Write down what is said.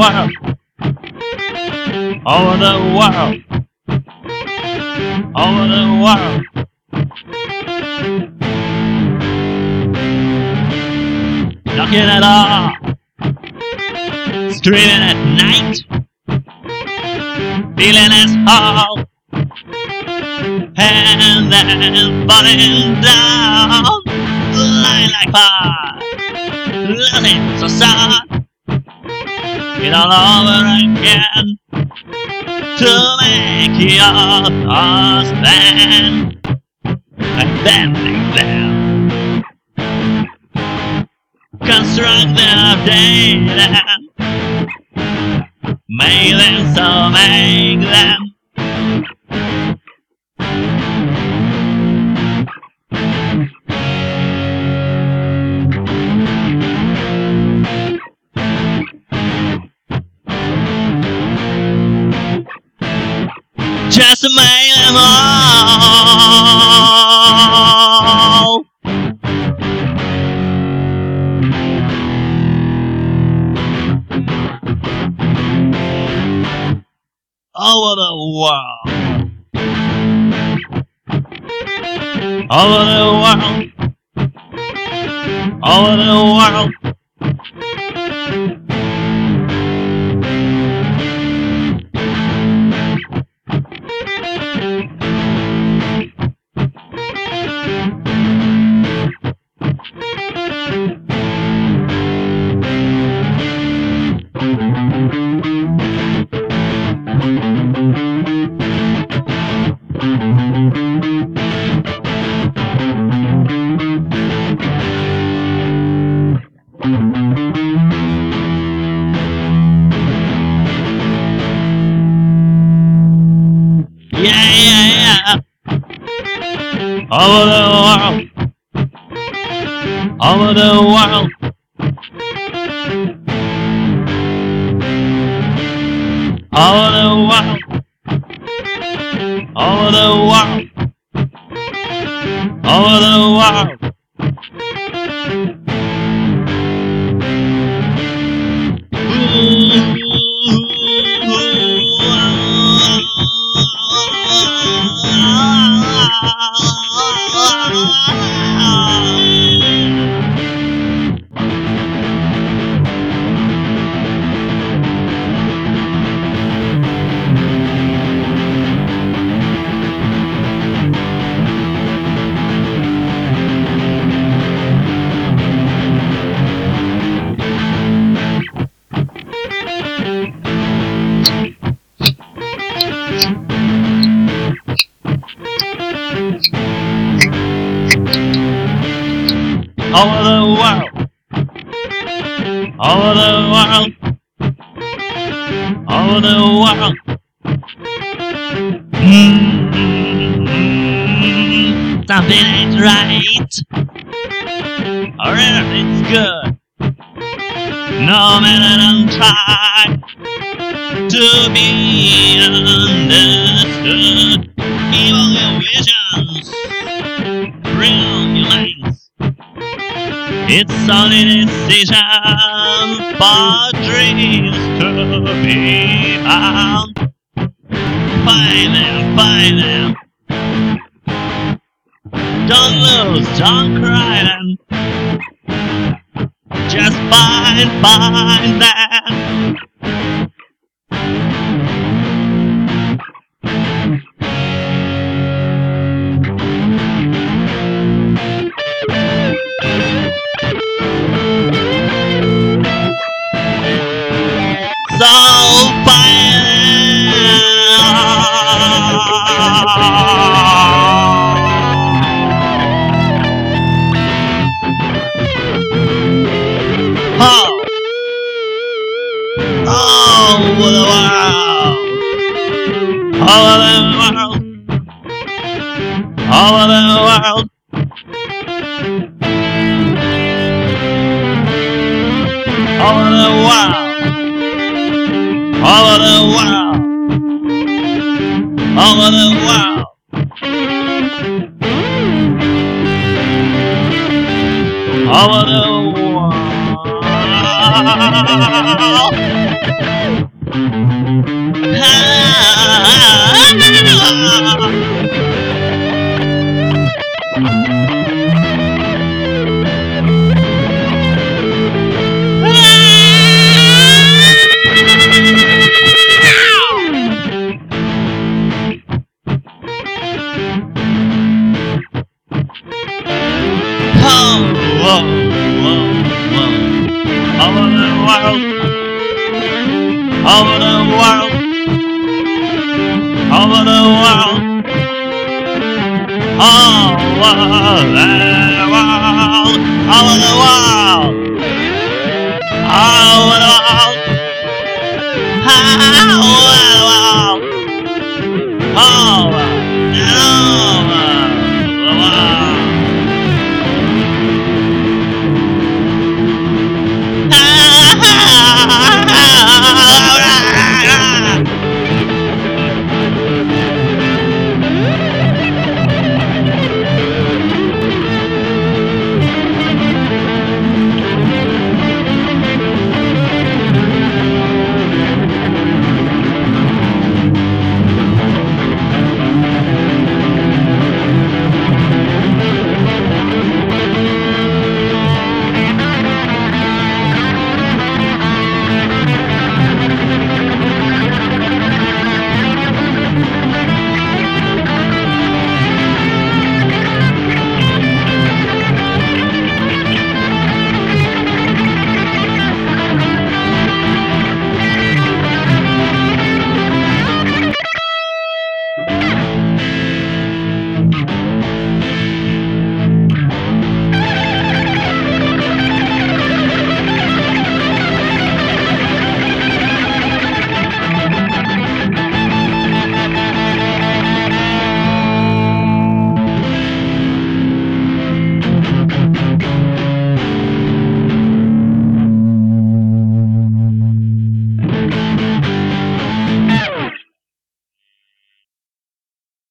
world. Over the world. Over the world. Knocking at all. Screaming at night. Feeling as whole. And then falling down. Lying like pie. Losing so sad. It all over again. To make your thoughts stand. And then make them construct their data. Make them so make them. Just make them all. Over the world. All Over the world. All Over the world. Yeah, yeah, yeah. Over the world. Over the world. Over the world. Over the world. Over the world. Over the world. all Over the world. all Over the world. Mm, something ain't right. Or everything's good. No man don't try to be understood. Evil visions. Real. It's only decision for dreams to be found. Find them, find them. Don't lose, don't cry them. Just find, find them. Over the world. all Over the world. All Over the world. all Over the world. all Over the world. All Over the world. whoa, whoa. All over the world. Over the world. Over the world. All over the world. Oh,